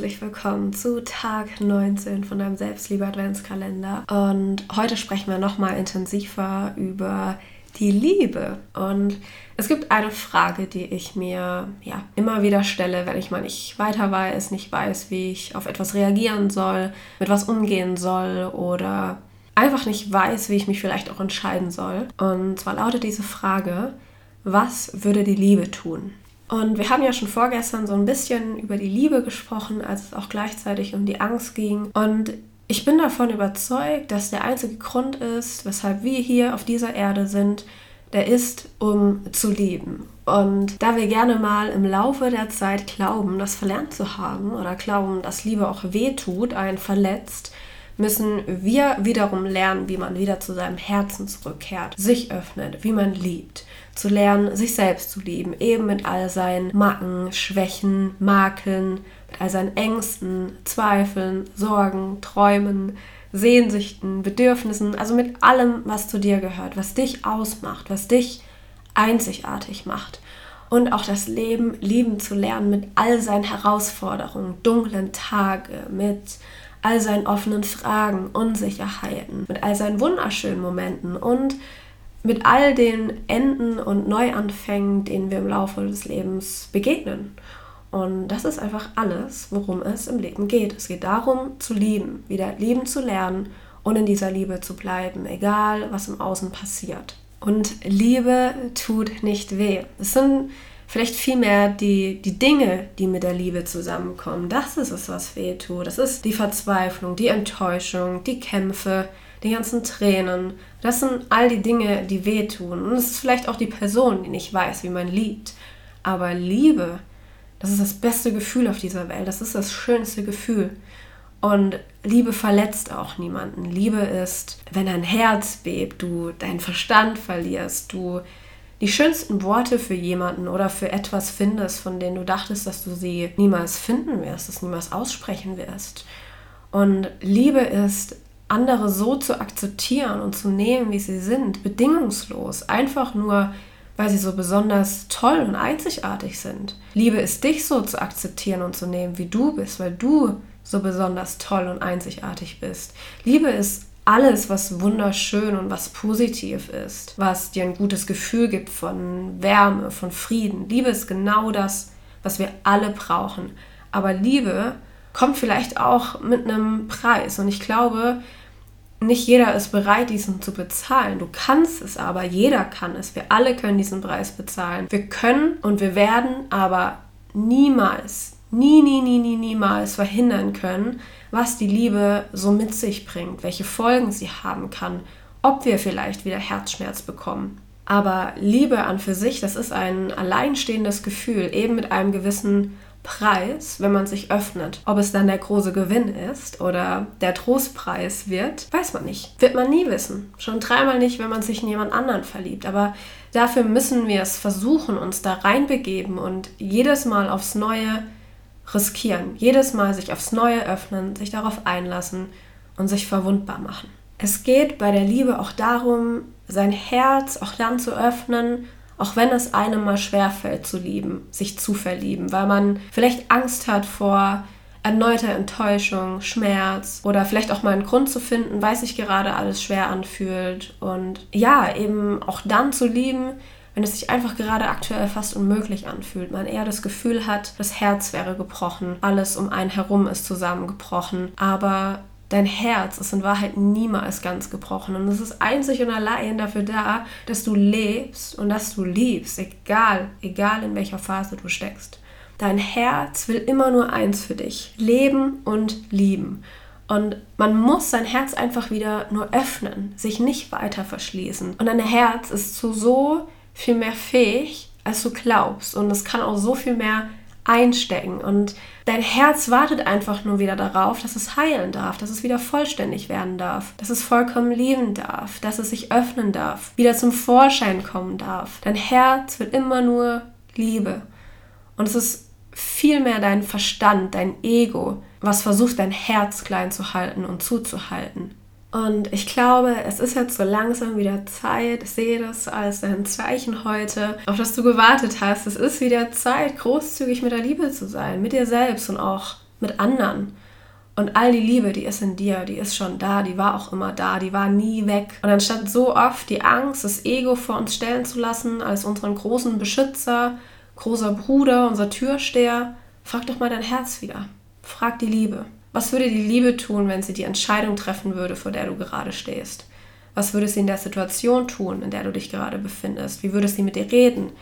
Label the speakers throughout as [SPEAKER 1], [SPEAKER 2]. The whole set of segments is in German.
[SPEAKER 1] Herzlich willkommen zu Tag 19 von deinem Selbstliebe Adventskalender. Und heute sprechen wir nochmal intensiver über die Liebe. Und es gibt eine Frage, die ich mir ja immer wieder stelle, wenn ich mal nicht weiter weiß, nicht weiß, wie ich auf etwas reagieren soll, mit was umgehen soll oder einfach nicht weiß, wie ich mich vielleicht auch entscheiden soll. Und zwar lautet diese Frage, was würde die Liebe tun? Und wir haben ja schon vorgestern so ein bisschen über die Liebe gesprochen, als es auch gleichzeitig um die Angst ging. Und ich bin davon überzeugt, dass der einzige Grund ist, weshalb wir hier auf dieser Erde sind, der ist, um zu lieben. Und da wir gerne mal im Laufe der Zeit glauben, das verlernt zu haben oder glauben, dass Liebe auch wehtut, einen verletzt, müssen wir wiederum lernen, wie man wieder zu seinem Herzen zurückkehrt, sich öffnet, wie man liebt zu lernen, sich selbst zu lieben, eben mit all seinen Macken, Schwächen, Makeln, mit all seinen Ängsten, Zweifeln, Sorgen, Träumen, Sehnsüchten, Bedürfnissen, also mit allem, was zu dir gehört, was dich ausmacht, was dich einzigartig macht. Und auch das Leben lieben zu lernen mit all seinen Herausforderungen, dunklen Tage, mit all seinen offenen Fragen, Unsicherheiten, mit all seinen wunderschönen Momenten und mit all den Enden und Neuanfängen, denen wir im Laufe des Lebens begegnen. Und das ist einfach alles, worum es im Leben geht. Es geht darum, zu lieben, wieder lieben zu lernen und in dieser Liebe zu bleiben, egal was im Außen passiert. Und Liebe tut nicht weh. Es sind vielleicht vielmehr die, die Dinge, die mit der Liebe zusammenkommen. Das ist es, was weh tut. Das ist die Verzweiflung, die Enttäuschung, die Kämpfe, die ganzen Tränen. Das sind all die Dinge, die wehtun. Und es ist vielleicht auch die Person, die nicht weiß, wie man liebt. Aber Liebe, das ist das beste Gefühl auf dieser Welt. Das ist das schönste Gefühl. Und Liebe verletzt auch niemanden. Liebe ist, wenn dein Herz bebt, du deinen Verstand verlierst, du die schönsten Worte für jemanden oder für etwas findest, von denen du dachtest, dass du sie niemals finden wirst, dass niemals aussprechen wirst. Und Liebe ist andere so zu akzeptieren und zu nehmen, wie sie sind, bedingungslos, einfach nur, weil sie so besonders toll und einzigartig sind. Liebe ist dich so zu akzeptieren und zu nehmen, wie du bist, weil du so besonders toll und einzigartig bist. Liebe ist alles, was wunderschön und was positiv ist, was dir ein gutes Gefühl gibt von Wärme, von Frieden. Liebe ist genau das, was wir alle brauchen. Aber Liebe kommt vielleicht auch mit einem Preis. Und ich glaube, nicht jeder ist bereit, diesen zu bezahlen. Du kannst es aber, jeder kann es. Wir alle können diesen Preis bezahlen. Wir können und wir werden aber niemals, nie, nie, nie, nie, niemals verhindern können, was die Liebe so mit sich bringt, welche Folgen sie haben kann, ob wir vielleicht wieder Herzschmerz bekommen. Aber Liebe an für sich, das ist ein alleinstehendes Gefühl, eben mit einem gewissen Preis, wenn man sich öffnet. Ob es dann der große Gewinn ist oder der Trostpreis wird, weiß man nicht. Wird man nie wissen. Schon dreimal nicht, wenn man sich in jemand anderen verliebt. Aber dafür müssen wir es versuchen, uns da reinbegeben und jedes Mal aufs Neue riskieren. Jedes Mal sich aufs Neue öffnen, sich darauf einlassen und sich verwundbar machen. Es geht bei der Liebe auch darum, sein Herz auch dann zu öffnen auch wenn es einem mal schwerfällt zu lieben, sich zu verlieben, weil man vielleicht Angst hat vor erneuter Enttäuschung, Schmerz oder vielleicht auch mal einen Grund zu finden, weil sich gerade alles schwer anfühlt. Und ja, eben auch dann zu lieben, wenn es sich einfach gerade aktuell fast unmöglich anfühlt, man eher das Gefühl hat, das Herz wäre gebrochen, alles um einen herum ist zusammengebrochen, aber dein Herz ist in Wahrheit niemals ganz gebrochen. Und es ist einzig und allein dafür da, dass du lebst und dass du liebst, egal, egal in welcher Phase du steckst. Dein Herz will immer nur eins für dich, leben und lieben. Und man muss sein Herz einfach wieder nur öffnen, sich nicht weiter verschließen. Und dein Herz ist zu so viel mehr fähig, als du glaubst. Und es kann auch so viel mehr einstecken. Und dein Herz wartet einfach nur wieder darauf, dass es heilen darf, dass es wieder vollständig werden darf, dass es vollkommen lieben darf, dass es sich öffnen darf, wieder zum Vorschein kommen darf. Dein Herz will immer nur Liebe. Und es ist vielmehr dein Verstand, dein Ego, was versucht, dein Herz klein zu halten und zuzuhalten. Und ich glaube, es ist jetzt so langsam wieder Zeit. Ich sehe das als ein Zeichen heute, auf das du gewartet hast. Es ist wieder Zeit, großzügig mit der Liebe zu sein, mit dir selbst und auch mit anderen. Und all die Liebe, die ist in dir, die ist schon da, die war auch immer da, die war nie weg. Und anstatt so oft die Angst, das Ego vor uns stellen zu lassen, als unseren großen Beschützer, großer Bruder, unser Türsteher, frag doch mal dein Herz wieder. Frag die Liebe. Was würde die Liebe tun, wenn sie die Entscheidung treffen würde, vor der du gerade stehst? Was würde sie in der Situation tun, in der du dich gerade befindest? Wie würde sie mit dir reden?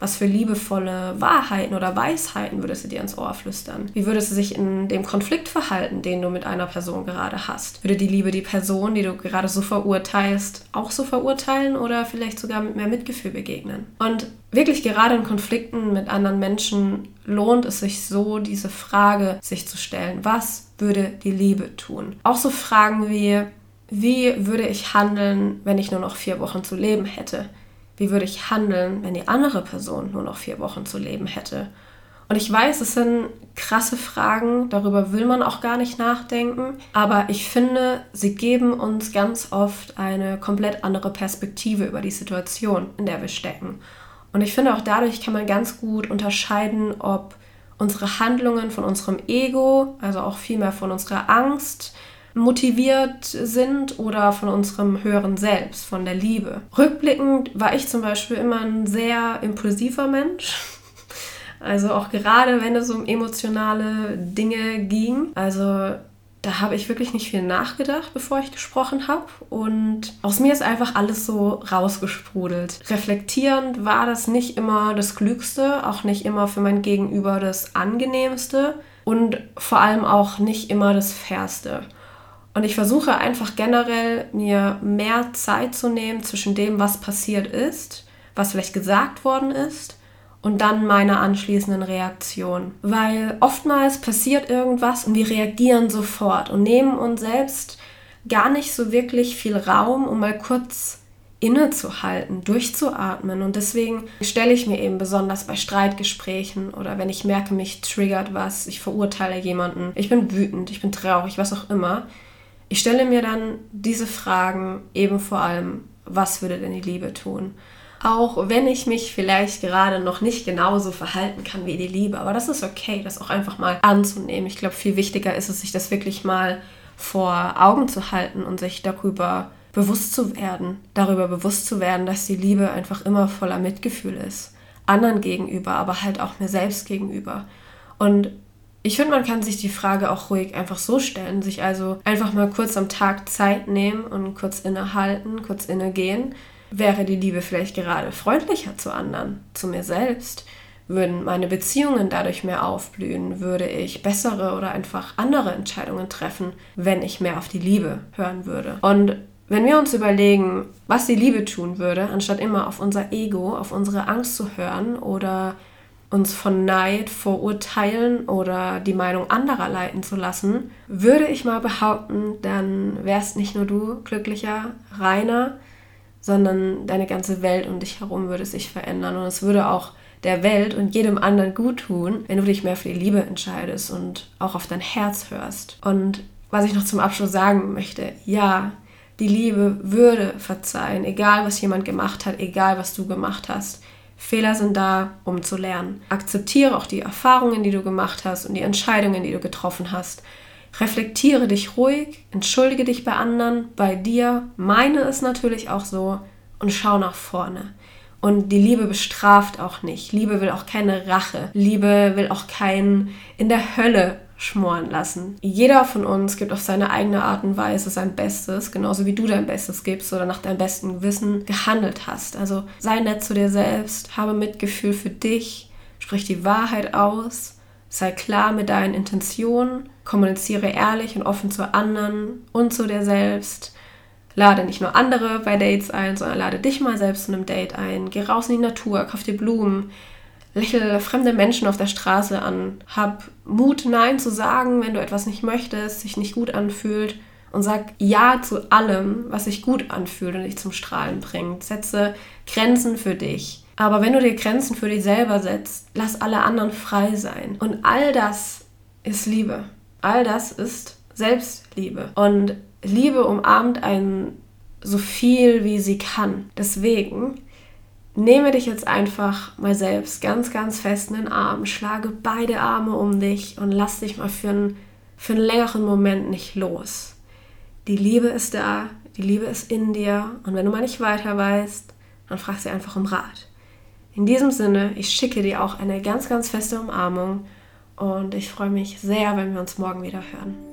[SPEAKER 1] Was für liebevolle Wahrheiten oder Weisheiten würde sie dir ins Ohr flüstern? Wie würde sie sich in dem Konflikt verhalten, den du mit einer Person gerade hast? Würde die Liebe die Person, die du gerade so verurteilst, auch so verurteilen oder vielleicht sogar mit mehr Mitgefühl begegnen? Und wirklich gerade in Konflikten mit anderen Menschen lohnt es sich so, diese Frage sich zu stellen. Was würde die Liebe tun? Auch so Fragen wie, wie würde ich handeln, wenn ich nur noch vier Wochen zu leben hätte? Wie würde ich handeln, wenn die andere Person nur noch vier Wochen zu leben hätte? Und ich weiß, es sind krasse Fragen, darüber will man auch gar nicht nachdenken, aber ich finde, sie geben uns ganz oft eine komplett andere Perspektive über die Situation, in der wir stecken. Und ich finde, auch dadurch kann man ganz gut unterscheiden, ob unsere Handlungen von unserem Ego, also auch vielmehr von unserer Angst, motiviert sind oder von unserem höheren Selbst, von der Liebe. Rückblickend war ich zum Beispiel immer ein sehr impulsiver Mensch. Also auch gerade wenn es um emotionale Dinge ging. Also da habe ich wirklich nicht viel nachgedacht, bevor ich gesprochen habe. Und aus mir ist einfach alles so rausgesprudelt. Reflektierend war das nicht immer das Klügste, auch nicht immer für mein Gegenüber das Angenehmste und vor allem auch nicht immer das Fairste. Und ich versuche einfach generell mir mehr Zeit zu nehmen zwischen dem, was passiert ist, was vielleicht gesagt worden ist und dann meiner anschließenden Reaktion. Weil oftmals passiert irgendwas und wir reagieren sofort und nehmen uns selbst gar nicht so wirklich viel Raum, um mal kurz innezuhalten, durchzuatmen. Und deswegen stelle ich mir eben besonders bei Streitgesprächen oder wenn ich merke, mich triggert was, ich verurteile jemanden, ich bin wütend, ich bin traurig, was auch immer, ich stelle mir dann diese Fragen eben vor allem, was würde denn die Liebe tun? Auch wenn ich mich vielleicht gerade noch nicht genauso verhalten kann wie die Liebe, aber das ist okay, das auch einfach mal anzunehmen. Ich glaube, viel wichtiger ist es, sich das wirklich mal vor Augen zu halten und sich darüber bewusst zu werden, darüber bewusst zu werden, dass die Liebe einfach immer voller Mitgefühl ist, anderen gegenüber, aber halt auch mir selbst gegenüber. Und ich finde, man kann sich die Frage auch ruhig einfach so stellen, sich also einfach mal kurz am Tag Zeit nehmen und kurz innehalten, kurz innegehen. Wäre die Liebe vielleicht gerade freundlicher zu anderen, zu mir selbst? Würden meine Beziehungen dadurch mehr aufblühen? Würde ich bessere oder einfach andere Entscheidungen treffen, wenn ich mehr auf die Liebe hören würde? Und wenn wir uns überlegen, was die Liebe tun würde, anstatt immer auf unser Ego, auf unsere Angst zu hören oder uns von Neid, Vorurteilen oder die Meinung anderer leiten zu lassen, würde ich mal behaupten, dann wärst nicht nur du glücklicher, reiner, sondern deine ganze Welt um dich herum würde sich verändern und es würde auch der Welt und jedem anderen gut tun, wenn du dich mehr für die Liebe entscheidest und auch auf dein Herz hörst. Und was ich noch zum Abschluss sagen möchte, ja, die Liebe würde verzeihen, egal was jemand gemacht hat, egal was du gemacht hast. Fehler sind da, um zu lernen. Akzeptiere auch die Erfahrungen, die du gemacht hast und die Entscheidungen, die du getroffen hast. Reflektiere dich ruhig, entschuldige dich bei anderen, bei dir, meine es natürlich auch so und schau nach vorne. Und die Liebe bestraft auch nicht. Liebe will auch keine Rache. Liebe will auch kein in der Hölle schmoren lassen. Jeder von uns gibt auf seine eigene Art und Weise sein Bestes, genauso wie du dein Bestes gibst oder nach deinem besten Gewissen gehandelt hast. Also sei nett zu dir selbst, habe Mitgefühl für dich, sprich die Wahrheit aus, sei klar mit deinen Intentionen, kommuniziere ehrlich und offen zu anderen und zu dir selbst. Lade nicht nur andere bei Dates ein, sondern lade dich mal selbst zu einem Date ein. Geh raus in die Natur, kauf dir Blumen, lächle fremde Menschen auf der Straße an, hab Mut, Nein zu sagen, wenn du etwas nicht möchtest, sich nicht gut anfühlt und sag Ja zu allem, was sich gut anfühlt und dich zum Strahlen bringt. Setze Grenzen für dich. Aber wenn du dir Grenzen für dich selber setzt, lass alle anderen frei sein. Und all das ist Liebe. All das ist Selbstliebe. Und Liebe umarmt einen so viel, wie sie kann. Deswegen nehme dich jetzt einfach mal selbst ganz, ganz fest in den Arm, schlage beide Arme um dich und lass dich mal für einen, für einen längeren Moment nicht los. Die Liebe ist da, die Liebe ist in dir und wenn du mal nicht weiter weißt, dann frag sie einfach um Rat. In diesem Sinne, ich schicke dir auch eine ganz, ganz feste Umarmung und ich freue mich sehr, wenn wir uns morgen wieder hören.